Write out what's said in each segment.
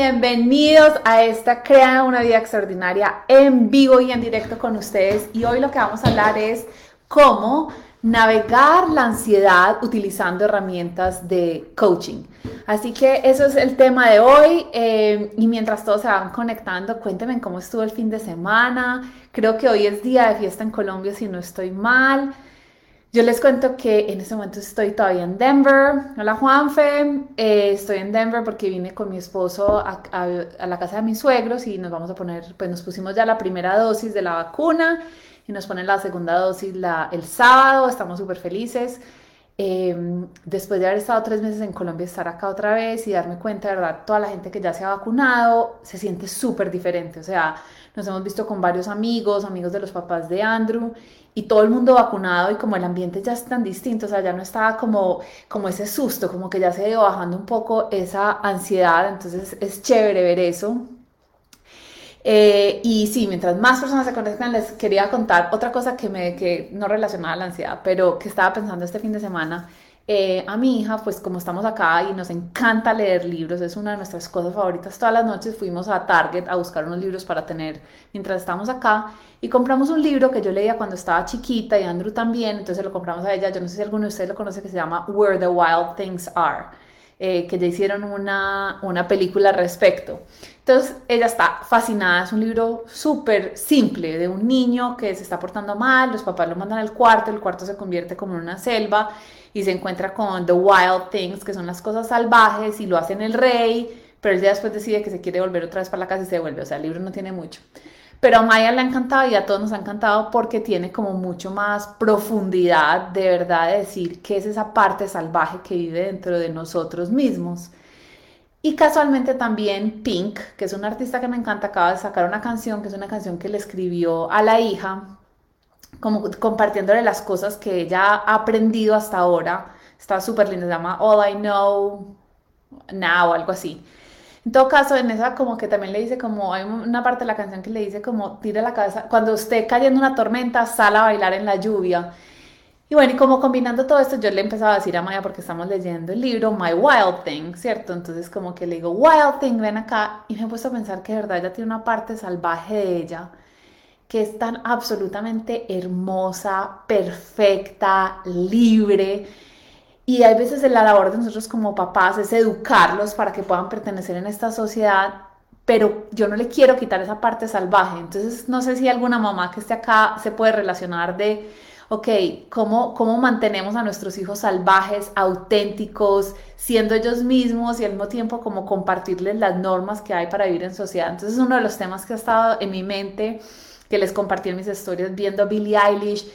bienvenidos a esta Crea una vida extraordinaria en vivo y en directo con ustedes. Y hoy lo que vamos a hablar es cómo navegar la ansiedad utilizando herramientas de coaching. Así que eso es el tema de hoy. Eh, y mientras todos se van conectando, cuéntenme cómo estuvo el fin de semana. Creo que hoy es día de fiesta en Colombia, si no estoy mal. Yo les cuento que en este momento estoy todavía en Denver. Hola Juanfe, eh, estoy en Denver porque vine con mi esposo a, la casa de mis suegros y nos vamos a poner, pues nos pusimos ya la primera dosis de la vacuna y nos ponen la segunda dosis el sábado, estamos súper felices. Em, después de haber estado tres meses en Colombia, estar acá otra vez y darme cuenta, de verdad, toda la gente que ya se ha vacunado se siente súper diferente. O sea, nos hemos visto con varios amigos, amigos de los papás de Andrew y todo el mundo vacunado y como el ambiente ya es tan distinto, o sea, ya no estaba como, como ese susto, como que ya se ha bajando un poco esa ansiedad, entonces es chévere ver eso. Eh, y sí, mientras más personas se conectan, les quería contar otra cosa que, me, que no relacionada a la ansiedad, pero que estaba pensando este fin de semana eh, a mi hija, pues como estamos acá y nos encanta leer libros, es una de nuestras cosas favoritas. Todas las noches fuimos a Target a buscar unos libros para tener mientras estamos acá y compramos un libro que yo leía cuando estaba chiquita y Andrew también, entonces lo compramos a ella. Yo no sé si alguno de ustedes lo conoce que se llama Where the Wild Things Are. Eh, que ya hicieron una, una película al respecto. Entonces ella está fascinada, es un libro súper simple de un niño que se está portando mal, los papás lo mandan al cuarto, el cuarto se convierte como en una selva y se encuentra con The Wild Things, que son las cosas salvajes, y lo hacen el rey, pero él ya después decide que se quiere volver otra vez para la casa y se vuelve, o sea, el libro no tiene mucho. Pero a Maya le ha encantado y a todos nos ha encantado porque tiene como mucho más profundidad de verdad de decir qué es esa parte salvaje que vive dentro de nosotros mismos. Y casualmente también Pink, que es un artista que me encanta, acaba de sacar una canción, que es una canción que le escribió a la hija, como compartiéndole las cosas que ella ha aprendido hasta ahora. Está súper linda, se llama All I Know Now, algo así. En todo caso, en esa como que también le dice como, hay una parte de la canción que le dice como, tira la cabeza, cuando esté cayendo una tormenta, sal a bailar en la lluvia. Y bueno, y como combinando todo esto, yo le empezaba a decir a Maya, porque estamos leyendo el libro My Wild Thing, ¿cierto? Entonces como que le digo, Wild Thing, ven acá, y me he puesto a pensar que de verdad ella tiene una parte salvaje de ella que es tan absolutamente hermosa, perfecta, libre. Y hay veces la labor de nosotros como papás es educarlos para que puedan pertenecer en esta sociedad, pero yo no le quiero quitar esa parte salvaje. Entonces, no sé si alguna mamá que esté acá se puede relacionar de, ok, ¿cómo, cómo mantenemos a nuestros hijos salvajes, auténticos, siendo ellos mismos y al mismo tiempo como compartirles las normas que hay para vivir en sociedad? Entonces, es uno de los temas que ha estado en mi mente que les compartí en mis historias viendo a Billie Eilish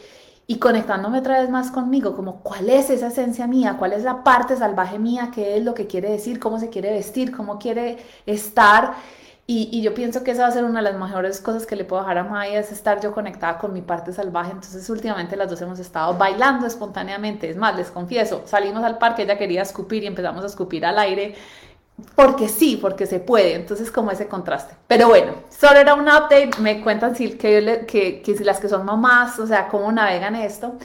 y conectándome otra vez más conmigo, como cuál es esa esencia mía, cuál es la parte salvaje mía, qué es lo que quiere decir, cómo se quiere vestir, cómo quiere estar. Y, yo pienso que esa va a ser una de las mejores cosas que le puedo dejar a Maya, es estar yo conectada con mi parte salvaje. Entonces últimamente las dos hemos estado bailando espontáneamente. Es más, les confieso, salimos al parque, ella quería escupir y empezamos a escupir al aire porque sí, porque se puede, entonces como ese contraste. Pero bueno, solo era un update, me cuentan si, que, las que son mamás, o sea, cómo navegan esto.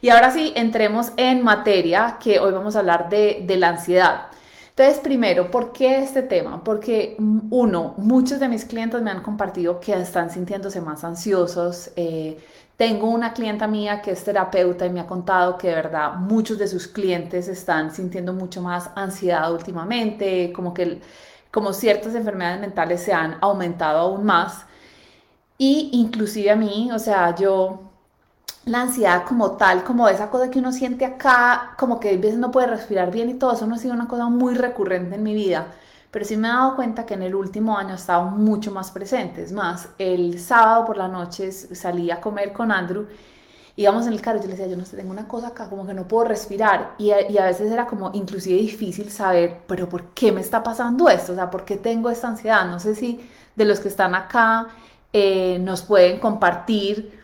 Y ahora sí, entremos en materia, que hoy vamos a hablar de, la ansiedad. Entonces, primero, ¿por qué este tema? Porque uno, muchos de mis clientes me han compartido que están sintiéndose más ansiosos, eh, tengo una clienta mía que es terapeuta y me ha contado que de verdad muchos de sus clientes están sintiendo mucho más ansiedad últimamente, como que como ciertas enfermedades mentales se han aumentado aún más. Y inclusive a mí, o sea, yo la ansiedad como tal, como esa cosa que uno siente acá, como que a veces no puede respirar bien y todo eso no ha sido una cosa muy recurrente en mi vida pero sí me he dado cuenta que en el último año ha estado mucho más presente. Es más, el sábado por la noche salí a comer con Andrew, íbamos en el carro y yo le decía, yo no sé, tengo una cosa acá, como que no puedo respirar. Y a, veces era como inclusive difícil saber, pero ¿por qué me está pasando esto? O sea, ¿por qué tengo esta ansiedad? No sé si de los que están acá eh, nos pueden compartir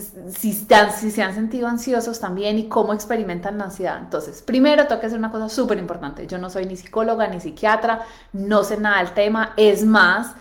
si, están, si se han sentido ansiosos también y cómo experimentan la ansiedad. Entonces, primero que hacer una cosa súper importante. Yo no soy ni psicóloga ni psiquiatra, no sé nada del tema. Es más,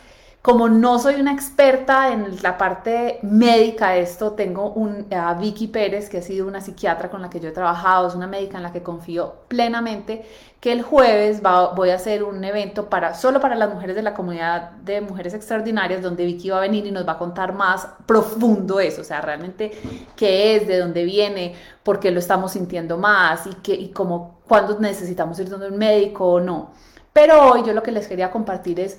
como no soy una experta en la parte médica de esto, tengo un, a Vicky Pérez, que ha sido una psiquiatra con la que yo he trabajado, es una médica en la que confío plenamente, que el jueves voy a hacer un evento para, solo para las mujeres de la comunidad de mujeres extraordinarias, donde Vicky va a venir y nos va a contar más profundo eso, o sea, realmente qué es, de dónde viene, por qué lo estamos sintiendo más y, qué, y cómo, cuándo necesitamos ir donde un médico o no. Pero hoy yo lo que les quería compartir es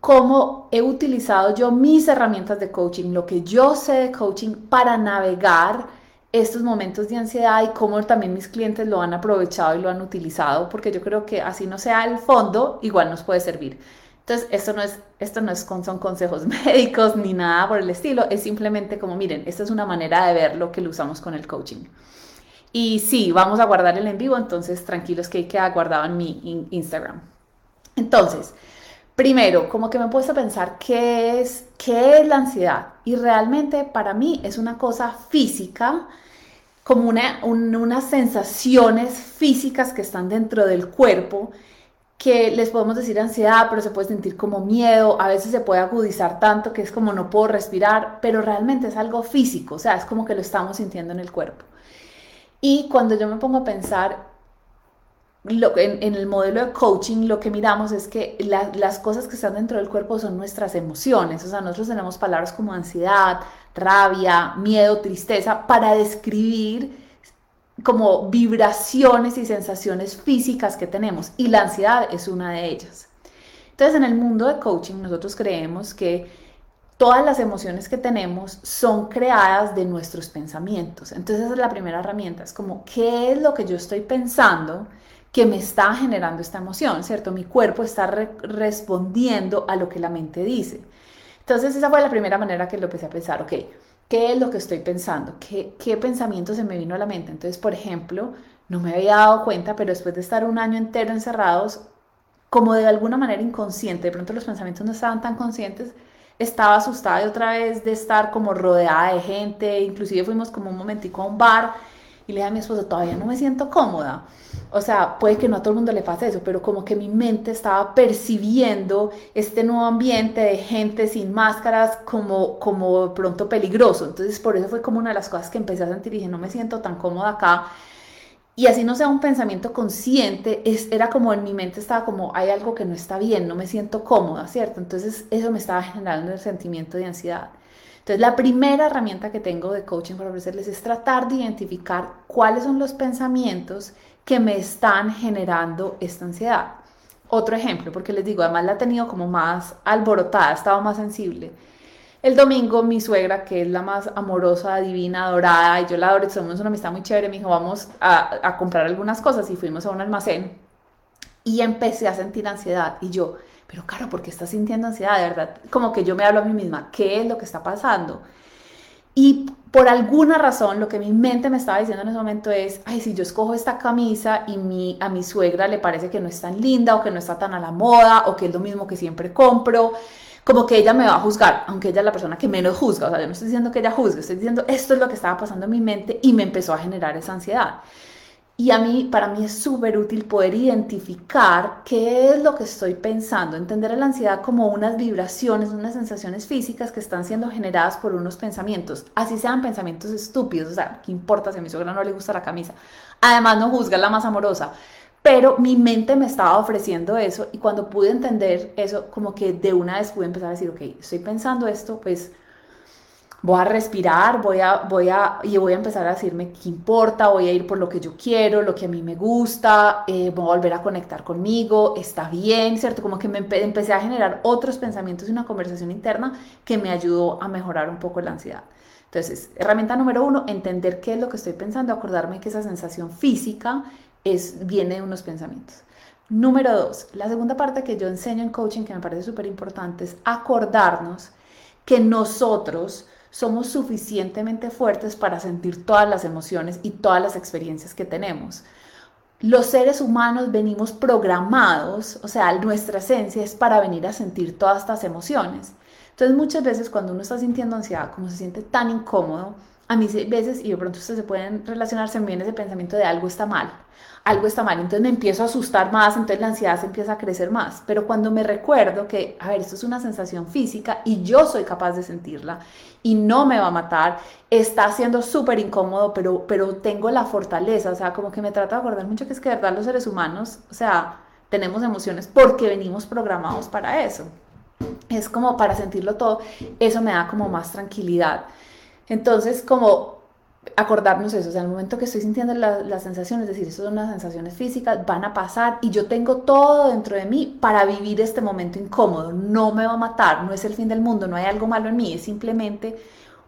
cómo he utilizado yo mis herramientas de coaching, lo que yo sé de coaching para navegar estos momentos de ansiedad y cómo también mis clientes lo han aprovechado y lo han utilizado, porque yo creo que así no sea el fondo, igual nos puede servir. Entonces, esto no es, esto no es son consejos médicos ni nada por el estilo, es simplemente como, miren, esta es una manera de ver lo que lo usamos con el coaching. Y sí, vamos a guardar el en vivo, entonces tranquilos que queda guardado en mi Instagram. Entonces, Primero, como que me he puesto a pensar qué es, qué es la ansiedad. Y realmente para mí es una cosa física, como una, unas sensaciones físicas que están dentro del cuerpo, que les podemos decir ansiedad, pero se puede sentir como miedo, a veces se puede agudizar tanto que es como no puedo respirar, pero realmente es algo físico, o sea, es como que lo estamos sintiendo en el cuerpo. Y cuando yo me pongo a pensar en, el modelo de coaching lo que miramos es que las cosas que están dentro del cuerpo son nuestras emociones. O sea, nosotros tenemos palabras como ansiedad, rabia, miedo, tristeza para describir como vibraciones y sensaciones físicas que tenemos. Y la ansiedad es una de ellas. Entonces, en el mundo de coaching nosotros creemos que todas las emociones que tenemos son creadas de nuestros pensamientos. Entonces, esa es la primera herramienta. Es como, ¿qué es lo que yo estoy pensando? Que me está generando esta emoción, ¿cierto? Mi cuerpo está respondiendo a lo que la mente dice. Entonces esa fue la primera manera que lo empecé a pensar, ok, ¿qué es lo que estoy pensando? ¿Qué, ¿Qué pensamiento se me vino a la mente? Entonces, por ejemplo, no me había dado cuenta, pero después de estar un año entero encerrados, como de alguna manera inconsciente, de pronto los pensamientos no estaban tan conscientes, estaba asustada de otra vez de estar como rodeada de gente, inclusive fuimos como un momentico a un bar y le dije a mi esposo, todavía no me siento cómoda. O sea, puede que no a todo el mundo le pase eso, pero como que mi mente estaba percibiendo este nuevo ambiente de gente sin máscaras como, como pronto peligroso. Entonces, por eso fue como una de las cosas que empecé a sentir dije, no me siento tan cómoda acá. Y así no sea un pensamiento consciente, es, era como en mi mente estaba como, hay algo que no está bien, no me siento cómoda, ¿cierto? Entonces, eso me estaba generando el sentimiento de ansiedad. Entonces, la primera herramienta que tengo de coaching para ofrecerles es tratar de identificar cuáles son los pensamientos que me están generando esta ansiedad. Otro ejemplo, porque les digo, además la he tenido como más alborotada, estaba más sensible. El domingo mi suegra, que es la más amorosa, divina, adorada, y yo la adoro, somos una amistad muy chévere, me dijo, vamos a, a comprar algunas cosas y fuimos a un almacén y empecé a sentir ansiedad y yo, pero claro, ¿por qué estás sintiendo ansiedad? De verdad, como que yo me hablo a mí misma, ¿qué es lo que está pasando? Y por alguna razón lo que mi mente me estaba diciendo en ese momento es, ay, si yo escojo esta camisa y mi, a mi suegra le parece que no es tan linda o que no está tan a la moda o que es lo mismo que siempre compro, como que ella me va a juzgar, aunque ella es la persona que menos juzga, o sea, yo no estoy diciendo que ella juzgue, estoy diciendo esto es lo que estaba pasando en mi mente y me empezó a generar esa ansiedad. Y a mí, para mí es súper útil poder identificar qué es lo que estoy pensando, entender la ansiedad como unas vibraciones, unas sensaciones físicas que están siendo generadas por unos pensamientos, así sean pensamientos estúpidos, o sea, ¿qué importa si a mi suegra no le gusta la camisa? Además, no juzga la más amorosa, pero mi mente me estaba ofreciendo eso y cuando pude entender eso, como que de una vez pude empezar a decir, ok, estoy pensando esto, pues voy a respirar, voy a, voy a, y voy a empezar a decirme qué importa, voy a ir por lo que yo quiero, lo que a mí me gusta, eh, voy a volver a conectar conmigo, está bien, ¿cierto? Como que me empecé a generar otros pensamientos y una conversación interna que me ayudó a mejorar un poco la ansiedad. Entonces, herramienta número uno, entender qué es lo que estoy pensando, acordarme que esa sensación física es, viene de unos pensamientos. Número dos, la segunda parte que yo enseño en coaching que me parece súper importante es acordarnos que nosotros somos suficientemente fuertes para sentir todas las emociones y todas las experiencias que tenemos. Los seres humanos venimos programados, o sea, nuestra esencia es para venir a sentir todas estas emociones. Entonces muchas veces cuando uno está sintiendo ansiedad, como se siente tan incómodo, a mí veces, y de pronto ustedes se pueden relacionarse, me viene ese pensamiento de algo está mal, algo está mal, entonces me empiezo a asustar más, entonces la ansiedad se empieza a crecer más, pero cuando me recuerdo que, a ver, esto es una sensación física y yo soy capaz de sentirla y no me va a matar, está siendo súper incómodo, pero, pero tengo la fortaleza, o sea, como que me trato de acordar mucho que es que de verdad los seres humanos, o sea, tenemos emociones porque venimos programados para eso. Es como para sentirlo todo, eso me da como más tranquilidad. Entonces, como acordarnos eso, o sea, en el momento que estoy sintiendo las sensaciones, es decir, eso son unas sensaciones físicas, van a pasar y yo tengo todo dentro de mí para vivir este momento incómodo, no me va a matar, no es el fin del mundo, no hay algo malo en mí, es simplemente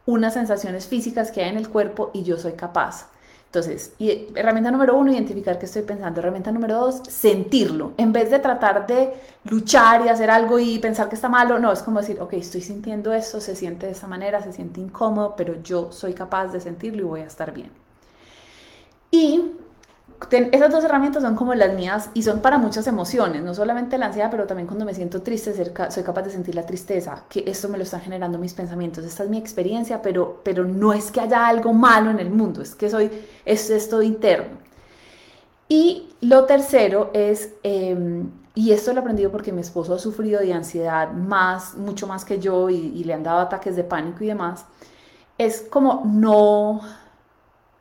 unas sensaciones físicas que hay en el cuerpo y yo soy capaz. Entonces, herramienta número uno, identificar qué estoy pensando. Herramienta número dos, sentirlo. En vez de tratar de luchar y hacer algo y pensar que está malo, no, es como decir, ok, estoy sintiendo esto, se siente de esa manera, se siente incómodo, pero yo soy capaz de sentirlo y voy a estar bien. Y esas dos herramientas son como las mías y son para muchas emociones, no solamente la ansiedad, pero también cuando me siento triste, soy capaz de sentir la tristeza, que esto me lo están generando mis pensamientos. Esta es mi experiencia, pero, pero no es que haya algo malo en el mundo, es que soy, es esto interno. Y lo tercero es, em, y esto lo he aprendido porque mi esposo ha sufrido de ansiedad más, mucho más que yo y, y le han dado ataques de pánico y demás, es como no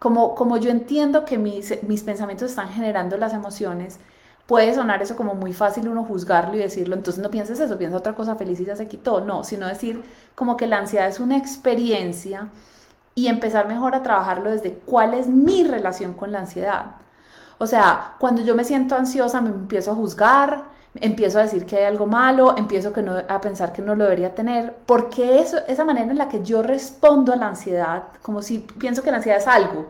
como, como yo entiendo que mis, mis pensamientos están generando las emociones, puede sonar eso como muy fácil uno juzgarlo y decirlo, entonces no pienses eso, piensa otra cosa feliz y ya se quitó. No, sino decir como que la ansiedad es una experiencia y empezar mejor a trabajarlo desde cuál es mi relación con la ansiedad. O sea, cuando yo me siento ansiosa me empiezo a juzgar, empiezo a decir que hay algo malo, empiezo a pensar que no lo debería tener, porque eso, esa manera en la que yo respondo a la ansiedad, como si pienso que la ansiedad es algo,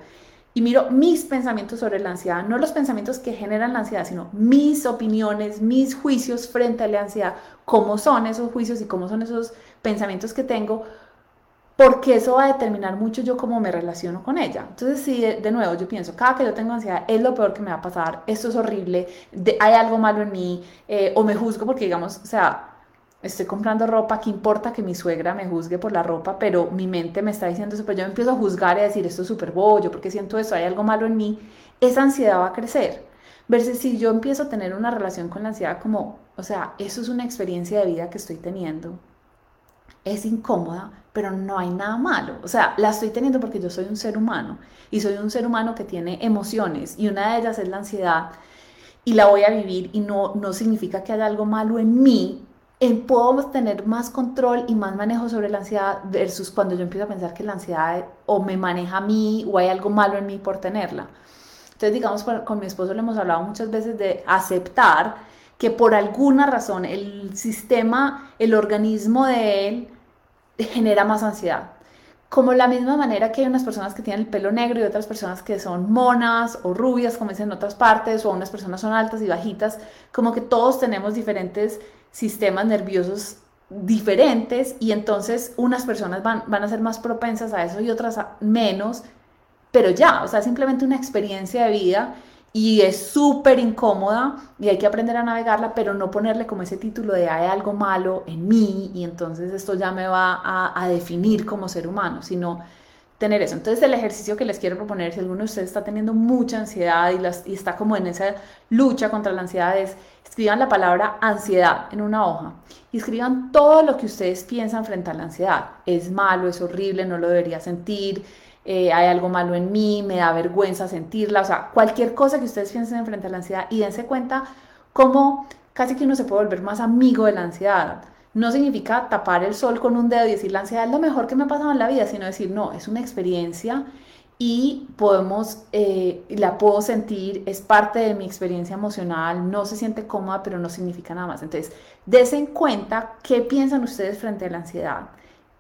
y miro mis pensamientos sobre la ansiedad, no los pensamientos que generan la ansiedad, sino mis opiniones, mis juicios frente a la ansiedad, cómo son esos juicios y cómo son esos pensamientos que tengo, porque eso va a determinar mucho yo cómo me relaciono con ella. Entonces, si de, nuevo yo pienso, cada que yo tengo ansiedad es lo peor que me va a pasar, esto es horrible, hay algo malo en mí, eh, o me juzgo porque, digamos, o sea, estoy comprando ropa, ¿qué importa que mi suegra me juzgue por la ropa? Pero mi mente me está diciendo eso, pero yo me empiezo a juzgar y a decir, esto es súper bollo, porque siento eso, hay algo malo en mí, esa ansiedad va a crecer. Versus si yo empiezo a tener una relación con la ansiedad como, o sea, eso es una experiencia de vida que estoy teniendo, es incómoda, pero no hay nada malo. O sea, la estoy teniendo porque yo soy un ser humano y soy un ser humano que tiene emociones y una de ellas es la ansiedad y la voy a vivir y no, no significa que haya algo malo en mí. En, puedo tener más control y más manejo sobre la ansiedad versus cuando yo empiezo a pensar que la ansiedad o me maneja a mí o hay algo malo en mí por tenerla. Entonces, digamos, con mi esposo le hemos hablado muchas veces de aceptar que por alguna razón el sistema, el organismo de él genera más ansiedad. Como la misma manera que hay unas personas que tienen el pelo negro y otras personas que son monas o rubias, como dicen en otras partes, o unas personas son altas y bajitas, como que todos tenemos diferentes sistemas nerviosos diferentes y entonces unas personas van, van a ser más propensas a eso y otras menos, pero ya, o sea, simplemente una experiencia de vida y es súper incómoda y hay que aprender a navegarla, pero no ponerle como ese título de hay algo malo en mí y entonces esto ya me va a, definir como ser humano, sino tener eso. Entonces el ejercicio que les quiero proponer, si alguno de ustedes está teniendo mucha ansiedad y, las, y está como en esa lucha contra la ansiedad, es escriban la palabra ansiedad en una hoja y escriban todo lo que ustedes piensan frente a la ansiedad. Es malo, es horrible, no lo debería sentir, eh, hay algo malo en mí, me da vergüenza sentirla, o sea, cualquier cosa que ustedes piensen frente a la ansiedad y dense cuenta cómo casi que uno se puede volver más amigo de la ansiedad. No significa tapar el sol con un dedo y decir la ansiedad es lo mejor que me ha pasado en la vida, sino decir, no, es una experiencia y podemos, eh, la puedo sentir, es parte de mi experiencia emocional, no se siente cómoda, pero no significa nada más. Entonces, en cuenta qué piensan ustedes frente a la ansiedad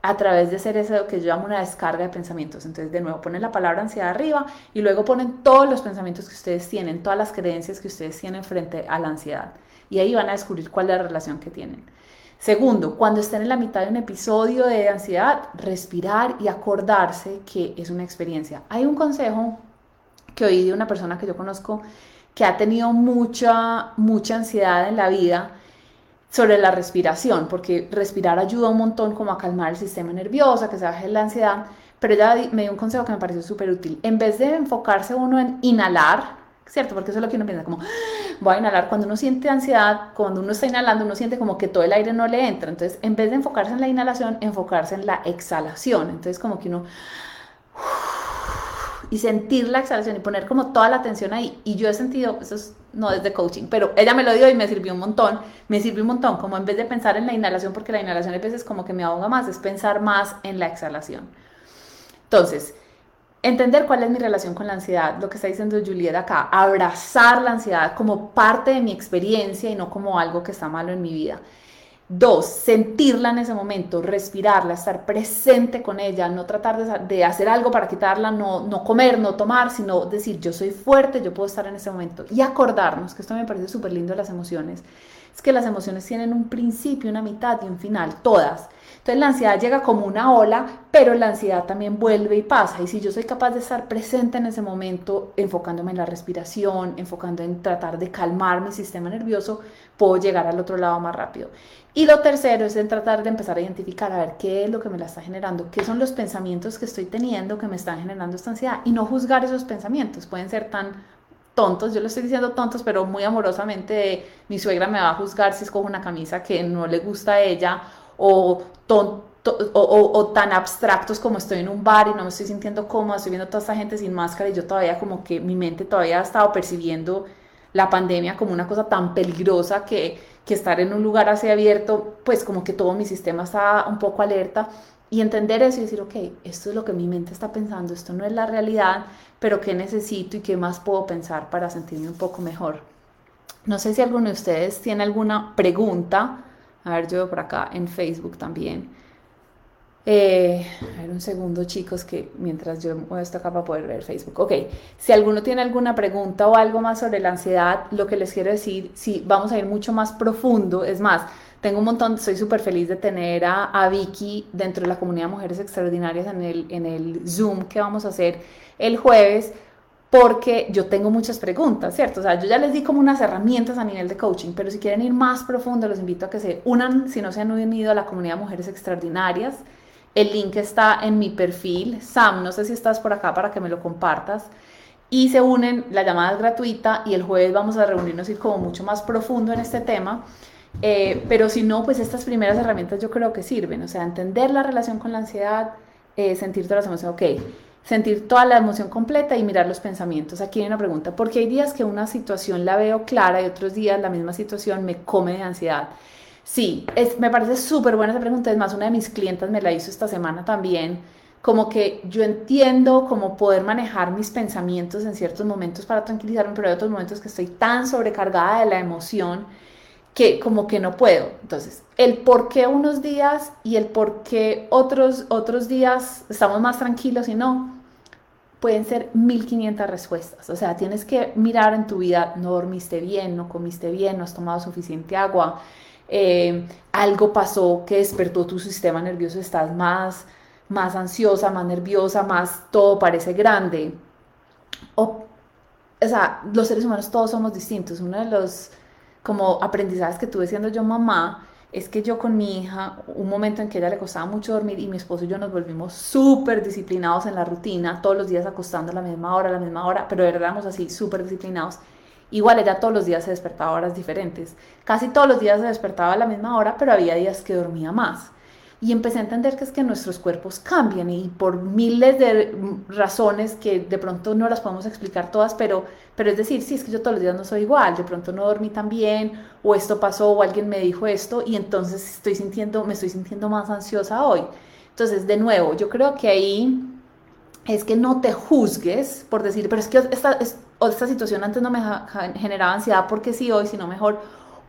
a través de hacer eso que yo llamo una descarga de pensamientos. Entonces, de nuevo, ponen la palabra ansiedad arriba y luego ponen todos los pensamientos que ustedes tienen, todas las creencias que ustedes tienen frente a la ansiedad. Y ahí van a descubrir cuál es la relación que tienen. Segundo, cuando estén en la mitad de un episodio de ansiedad, respirar y acordarse que es una experiencia. Hay un consejo que oí de una persona que yo conozco que ha tenido mucha, mucha ansiedad en la vida sobre la respiración, porque respirar ayuda un montón como a calmar el sistema nervioso, a que se baje la ansiedad, pero ella me dio un consejo que me pareció súper útil. En vez de enfocarse uno en inhalar, ¿cierto? Porque eso es lo que uno piensa, como, voy a inhalar. Cuando uno siente ansiedad, cuando uno está inhalando, uno siente como que todo el aire no le entra. Entonces, en vez de enfocarse en la inhalación, enfocarse en la exhalación. Entonces, como que uno y sentir la exhalación y poner como toda la atención ahí. Y yo he sentido, eso es, no desde coaching, pero ella me lo dio y me sirvió un montón, me sirvió un montón, como en vez de pensar en la inhalación, porque la inhalación a veces como que me ahoga más, es pensar más en la exhalación. Entonces, entender cuál es mi relación con la ansiedad, lo que está diciendo Julieta acá, abrazar la ansiedad como parte de mi experiencia y no como algo que está malo en mi vida. Dos, sentirla en ese momento, respirarla, estar presente con ella, no tratar de, hacer algo para quitarla, no, no comer, no tomar, sino decir yo soy fuerte, yo puedo estar en ese momento. Y acordarnos, que esto me parece súper lindo de las emociones, es que las emociones tienen un principio, una mitad y un final, todas. Entonces la ansiedad llega como una ola, pero la ansiedad también vuelve y pasa. Y si yo soy capaz de estar presente en ese momento, enfocándome en la respiración, enfocando en tratar de calmar mi sistema nervioso, puedo llegar al otro lado más rápido. Y lo tercero es en tratar de empezar a identificar, a ver qué es lo que me la está generando, qué son los pensamientos que estoy teniendo que me están generando esta ansiedad y no juzgar esos pensamientos. Pueden ser tan tontos, yo lo estoy diciendo tontos, pero muy amorosamente mi suegra me va a juzgar si escojo una camisa que no le gusta a ella o, tan abstractos como estoy en un bar y no me estoy sintiendo cómoda, estoy viendo toda esta gente sin máscara y yo todavía como que mi mente todavía ha estado percibiendo la pandemia como una cosa tan peligrosa que, que estar en un lugar así abierto, pues como que todo mi sistema está un poco alerta y entender eso y decir, ok, esto es lo que mi mente está pensando, esto no es la realidad, pero qué necesito y qué más puedo pensar para sentirme un poco mejor. No sé si alguno de ustedes tiene alguna pregunta a ver, yo veo por acá en Facebook también. Eh, a ver un segundo, chicos, que mientras yo muevo esto acá para poder ver Facebook. Ok, si alguno tiene alguna pregunta o algo más sobre la ansiedad, lo que les quiero decir, si vamos a ir mucho más profundo, es más, tengo un montón, estoy súper feliz de tener a, a, Vicky dentro de la comunidad Mujeres Extraordinarias en el, en el Zoom que vamos a hacer el jueves porque yo tengo muchas preguntas, ¿cierto? O sea, yo ya les di como unas herramientas a nivel de coaching, pero si quieren ir más profundo, los invito a que se unan, si no se han unido a la comunidad Mujeres Extraordinarias. El link está en mi perfil. Sam, no sé si estás por acá para que me lo compartas. Y se unen, la llamada es gratuita y el jueves vamos a reunirnos y ir como mucho más profundo en este tema. Eh, pero si no, pues estas primeras herramientas yo creo que sirven. O sea, entender la relación con la ansiedad, eh, sentir todas las emociones. Ok, sentir toda la emoción completa y mirar los pensamientos. Aquí hay una pregunta, porque hay días que una situación la veo clara y otros días la misma situación me come de ansiedad. Sí, es, me parece súper buena esa pregunta, es más, una de mis clientas me la hizo esta semana también, como que yo entiendo cómo poder manejar mis pensamientos en ciertos momentos para tranquilizarme, pero hay otros momentos que estoy tan sobrecargada de la emoción que como que no puedo. Entonces, el por qué unos días y el por qué otros, otros días estamos más tranquilos y no, pueden ser 1500 respuestas. O sea, tienes que mirar en tu vida, no dormiste bien, no comiste bien, no has tomado suficiente agua, eh, algo pasó que despertó tu sistema nervioso, estás más, más ansiosa, más nerviosa, más todo parece grande. O, o sea, los seres humanos todos somos distintos. Uno de los como aprendizajes que tuve siendo yo mamá, es que yo con mi hija, un momento en que ella le costaba mucho dormir y mi esposo y yo nos volvimos súper disciplinados en la rutina, todos los días acostando a la misma hora, a la misma hora, pero éramos así súper disciplinados. Igual ella todos los días se despertaba a horas diferentes. Casi todos los días se despertaba a la misma hora, pero había días que dormía más y empecé a entender que es que nuestros cuerpos cambian y por miles de razones que de pronto no las podemos explicar todas, pero, pero es decir, sí, es que yo todos los días no soy igual, de pronto no dormí tan bien o esto pasó o alguien me dijo esto y entonces estoy sintiendo, me estoy sintiendo más ansiosa hoy. Entonces, de nuevo, yo creo que ahí es que no te juzgues por decir, pero es que esta, esta situación antes no me generaba ansiedad porque sí hoy, sino mejor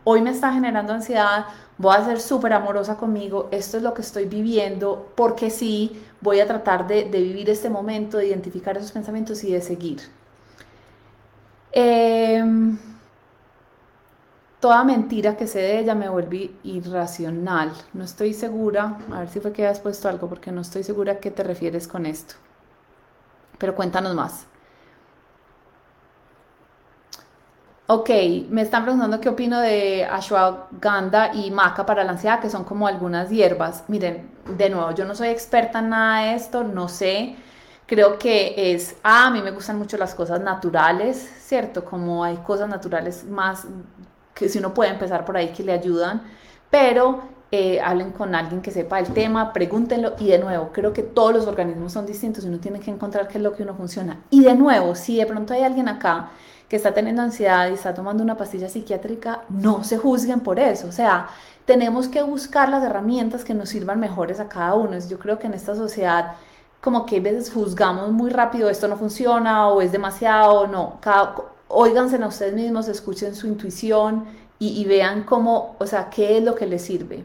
hoy me está generando ansiedad, voy a ser súper amorosa conmigo, esto es lo que estoy viviendo, porque sí, voy a tratar de, vivir este momento, de identificar esos pensamientos y de seguir. Em, toda mentira que sé de ella me vuelve irracional. No estoy segura, a ver si fue que has puesto algo, porque no estoy segura a qué te refieres con esto. Pero cuéntanos más. Ok, me están preguntando qué opino de ashwagandha y maca para la ansiedad, que son como algunas hierbas. Miren, de nuevo, yo no soy experta en nada de esto, no sé. Creo que es, ah, a mí me gustan mucho las cosas naturales, ¿cierto? Como hay cosas naturales más que si uno puede empezar por ahí que le ayudan, pero eh, hablen con alguien que sepa el tema, pregúntenlo y de nuevo, creo que todos los organismos son distintos y uno tiene que encontrar qué es lo que uno funciona. Y de nuevo, si de pronto hay alguien acá que está teniendo ansiedad y está tomando una pastilla psiquiátrica, no se juzguen por eso. O sea, tenemos que buscar las herramientas que nos sirvan mejores a cada uno. Yo creo que en esta sociedad como que a veces juzgamos muy rápido, esto no funciona o es demasiado, no. Cada, óiganse a ustedes mismos, escuchen su intuición y, y vean cómo, o sea, qué es lo que les sirve.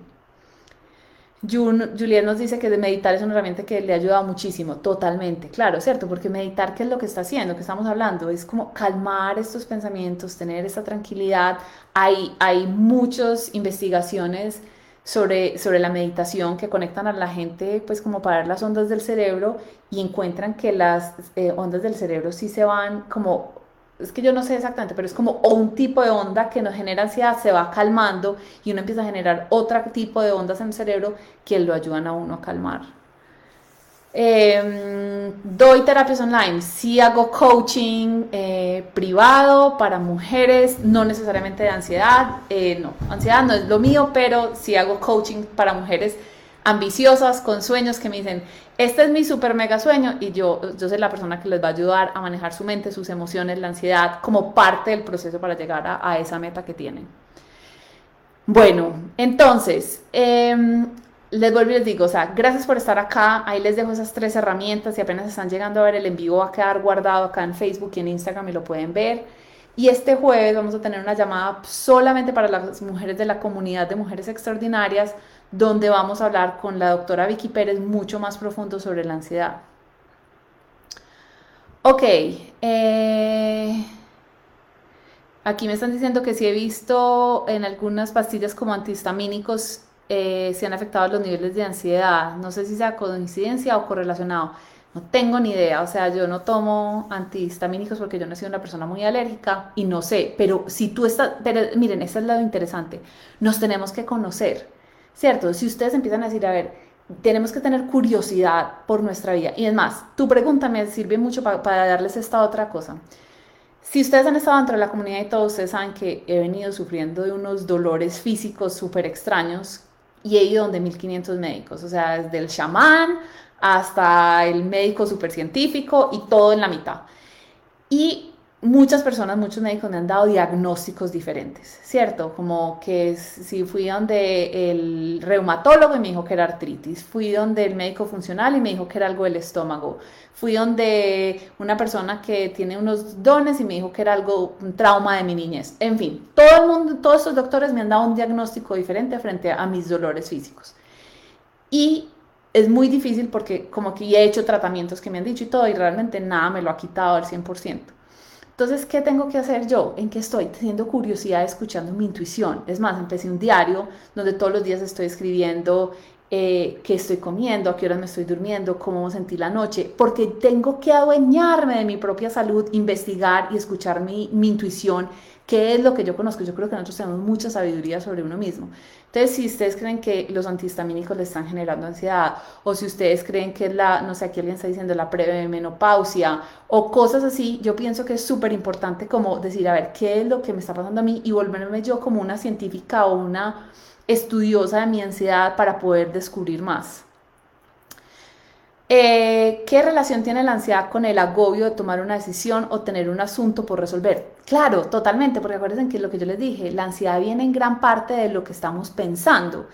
Juliet nos dice que meditar es una herramienta que le ha ayudado muchísimo, totalmente, claro, ¿cierto? Porque meditar, ¿qué es lo que está haciendo? ¿Qué estamos hablando? Es como calmar estos pensamientos, tener esta tranquilidad. Hay, hay muchas investigaciones sobre, sobre la meditación que conectan a la gente, pues como para ver las ondas del cerebro y encuentran que las eh, ondas del cerebro sí se van como es que yo no sé exactamente, pero es como un tipo de onda que nos genera ansiedad, se va calmando y uno empieza a generar otro tipo de ondas en el cerebro que lo ayudan a uno a calmar. Em, doy terapias online, sí hago coaching eh, privado para mujeres, no necesariamente de ansiedad, eh, no, ansiedad no es lo mío, pero sí hago coaching para mujeres ambiciosas, con sueños que me dicen, este es mi super mega sueño y yo, yo soy la persona que les va a ayudar a manejar su mente, sus emociones, la ansiedad, como parte del proceso para llegar a, esa meta que tienen. Bueno, entonces, em, les vuelvo y les digo, o sea, gracias por estar acá. Ahí les dejo esas tres herramientas. y apenas están llegando a ver el en vivo, va a quedar guardado acá en Facebook y en Instagram y lo pueden ver. Y este jueves vamos a tener una llamada solamente para las mujeres de la comunidad de mujeres extraordinarias donde vamos a hablar con la doctora Vicky Pérez mucho más profundo sobre la ansiedad. Ok, eh, aquí me están diciendo que si he visto en algunas pastillas como antihistamínicos eh, se han afectado los niveles de ansiedad. No sé si sea coincidencia o correlacionado. No tengo ni idea, o sea, yo no tomo antihistamínicos porque yo no soy una persona muy alérgica y no sé, pero si tú estás, pero miren, ese es el lado interesante, nos tenemos que conocer. ¿Cierto? Si ustedes empiezan a decir, a ver, tenemos que tener curiosidad por nuestra vida. Y es más, tu pregunta me sirve mucho para darles esta otra cosa. Si ustedes han estado dentro de la comunidad y todos ustedes saben que he venido sufriendo de unos dolores físicos súper extraños y he ido donde 1500 médicos, o sea, desde el chamán hasta el médico súper científico y todo en la mitad. Y muchas personas, muchos médicos me han dado diagnósticos diferentes, ¿cierto? Como que si fui donde el reumatólogo y me dijo que era artritis, fui donde el médico funcional y me dijo que era algo del estómago, fui donde una persona que tiene unos dones y me dijo que era algo, un trauma de mi niñez. En fin, todo el mundo, todos estos doctores me han dado un diagnóstico diferente frente a mis dolores físicos. Y es muy difícil porque como que he hecho tratamientos que me han dicho y todo y realmente nada me lo ha quitado al 100%. Entonces, ¿qué tengo que hacer yo? ¿En qué estoy? Teniendo curiosidad, escuchando mi intuición. Es más, empecé un diario donde todos los días estoy escribiendo eh, qué estoy comiendo, a qué horas me estoy durmiendo, cómo sentí la noche, porque tengo que adueñarme de mi propia salud, investigar y escuchar mi, mi intuición ¿Qué es lo que yo conozco? Yo creo que nosotros tenemos mucha sabiduría sobre uno mismo. Entonces, si ustedes creen que los antihistamínicos le están generando ansiedad, o si ustedes creen que es la, no sé, aquí alguien está diciendo la premenopausia, o cosas así, yo pienso que es súper importante como decir, a ver, ¿qué es lo que me está pasando a mí? Y volverme yo como una científica o una estudiosa de mi ansiedad para poder descubrir más. Eh, ¿Qué relación tiene la ansiedad con el agobio de tomar una decisión o tener un asunto por resolver? Claro, totalmente, porque acuérdense que lo que yo les dije, la ansiedad viene en gran parte de lo que estamos pensando.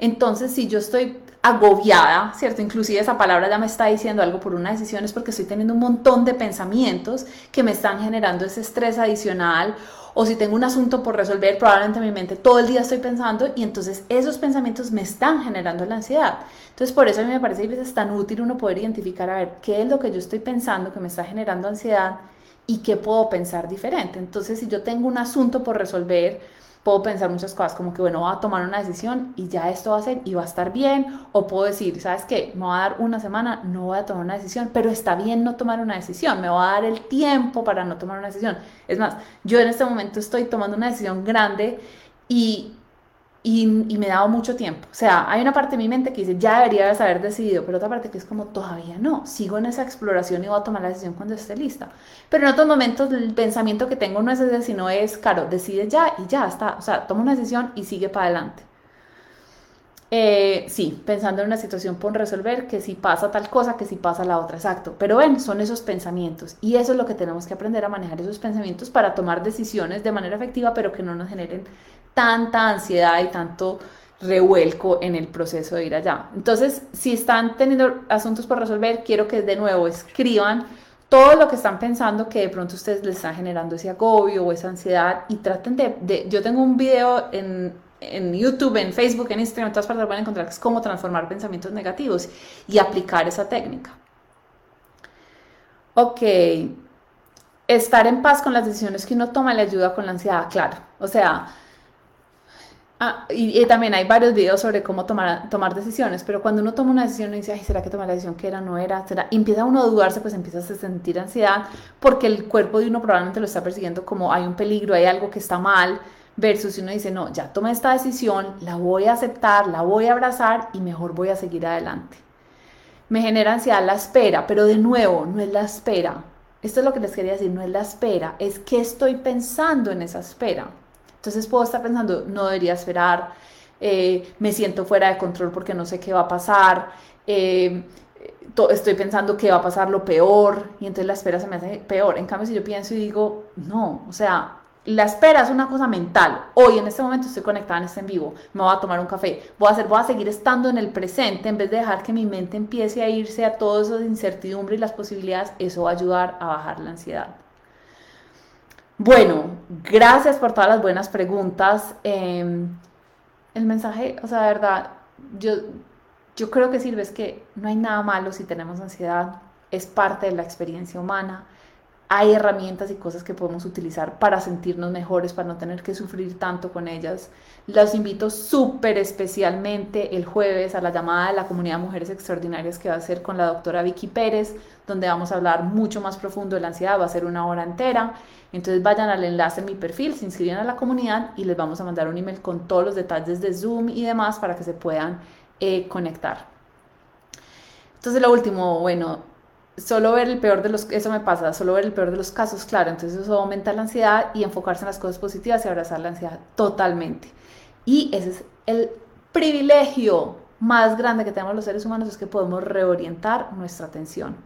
Entonces, si yo estoy agobiada, ¿cierto? Inclusive esa palabra ya me está diciendo algo por una decisión, es porque estoy teniendo un montón de pensamientos que me están generando ese estrés adicional o si tengo un asunto por resolver, probablemente en mi mente todo el día estoy pensando y entonces esos pensamientos me están generando la ansiedad. Entonces por eso a mí me parece que es tan útil uno poder identificar, a ver, qué es lo que yo estoy pensando que me está generando ansiedad y qué puedo pensar diferente. Entonces si yo tengo un asunto por resolver, puedo pensar muchas cosas, como que, bueno, voy a tomar una decisión y ya esto va a ser y va a estar bien, o puedo decir, ¿sabes qué? Me voy a dar una semana, no voy a tomar una decisión, pero está bien no tomar una decisión, me voy a dar el tiempo para no tomar una decisión. Es más, yo en este momento estoy tomando una decisión grande y y, me he dado mucho tiempo. O sea, hay una parte de mi mente que dice, ya debería haber decidido, pero otra parte que es como, todavía no, sigo en esa exploración y voy a tomar la decisión cuando esté lista. Pero en otros momentos el pensamiento que tengo no es ese, sino es, claro, decide ya y ya está. O sea, toma una decisión y sigue para adelante. Eh, sí, pensando en una situación por resolver, que si pasa tal cosa, que si pasa la otra, exacto. Pero ven, son esos pensamientos y eso es lo que tenemos que aprender a manejar esos pensamientos para tomar decisiones de manera efectiva, pero que no nos generen tanta ansiedad y tanto revuelco en el proceso de ir allá. Entonces, si están teniendo asuntos por resolver, quiero que de nuevo escriban todo lo que están pensando que de pronto ustedes les están generando ese agobio o esa ansiedad y traten de, yo tengo un video en, en, YouTube, en Facebook, en Instagram, en todas partes van a encontrar cómo transformar pensamientos negativos y aplicar esa técnica. Ok, estar en paz con las decisiones que uno toma le ayuda con la ansiedad, claro. O sea, Ah, y, también hay varios videos sobre cómo tomar, tomar decisiones, pero cuando uno toma una decisión y dice, ay, ¿será que tomar la decisión que era, no era? ¿Será? empieza uno a dudarse, pues empieza a sentir ansiedad porque el cuerpo de uno probablemente lo está persiguiendo como hay un peligro, hay algo que está mal, versus si uno dice, no, ya tomé esta decisión, la voy a aceptar, la voy a abrazar y mejor voy a seguir adelante. Me genera ansiedad la espera, pero de nuevo, no es la espera. Esto es lo que les quería decir, no es la espera, es que estoy pensando en esa espera. Entonces puedo estar pensando, no debería esperar, eh, me siento fuera de control porque no sé qué va a pasar, eh, estoy pensando que va a pasar lo peor y entonces la espera se me hace peor. En cambio, si yo pienso y digo, no, o sea, la espera es una cosa mental. Hoy en este momento estoy conectada en este en vivo, me voy a tomar un café, voy a hacer, voy a seguir estando en el presente en vez de dejar que mi mente empiece a irse a todo eso de incertidumbre y las posibilidades, eso va a ayudar a bajar la ansiedad. Bueno, gracias por todas las buenas preguntas. Em, el mensaje, o sea, de verdad, yo, yo creo que sirve es que no hay nada malo si tenemos ansiedad, es parte de la experiencia humana hay herramientas y cosas que podemos utilizar para sentirnos mejores, para no tener que sufrir tanto con ellas. Los invito súper especialmente el jueves a la llamada de la comunidad de mujeres extraordinarias que va a ser con la doctora Vicky Pérez, donde vamos a hablar mucho más profundo de la ansiedad, va a ser una hora entera. Entonces vayan al enlace en mi perfil, se inscriben a la comunidad y les vamos a mandar un email con todos los detalles de Zoom y demás para que se puedan eh, conectar. Entonces lo último, bueno, solo ver el peor de los, eso me pasa, solo ver el peor de los casos, claro, entonces eso aumenta la ansiedad y enfocarse en las cosas positivas y abrazar la ansiedad totalmente. Y ese es el privilegio más grande que tenemos los seres humanos, es que podemos reorientar nuestra atención.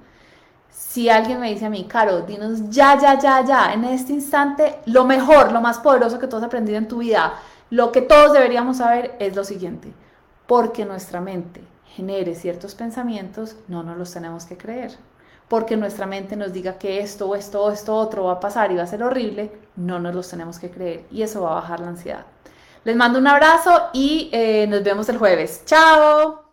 Si alguien me dice a mí, Caro, dinos ya, ya, ya, ya, en este instante, lo mejor, lo más poderoso que tú has aprendido en tu vida, lo que todos deberíamos saber es lo siguiente, porque nuestra mente genere ciertos pensamientos, no nos los tenemos que creer porque nuestra mente nos diga que esto esto esto otro va a pasar y va a ser horrible, no nos los tenemos que creer y eso va a bajar la ansiedad. Les mando un abrazo y eh, nos vemos el jueves. ¡Chao!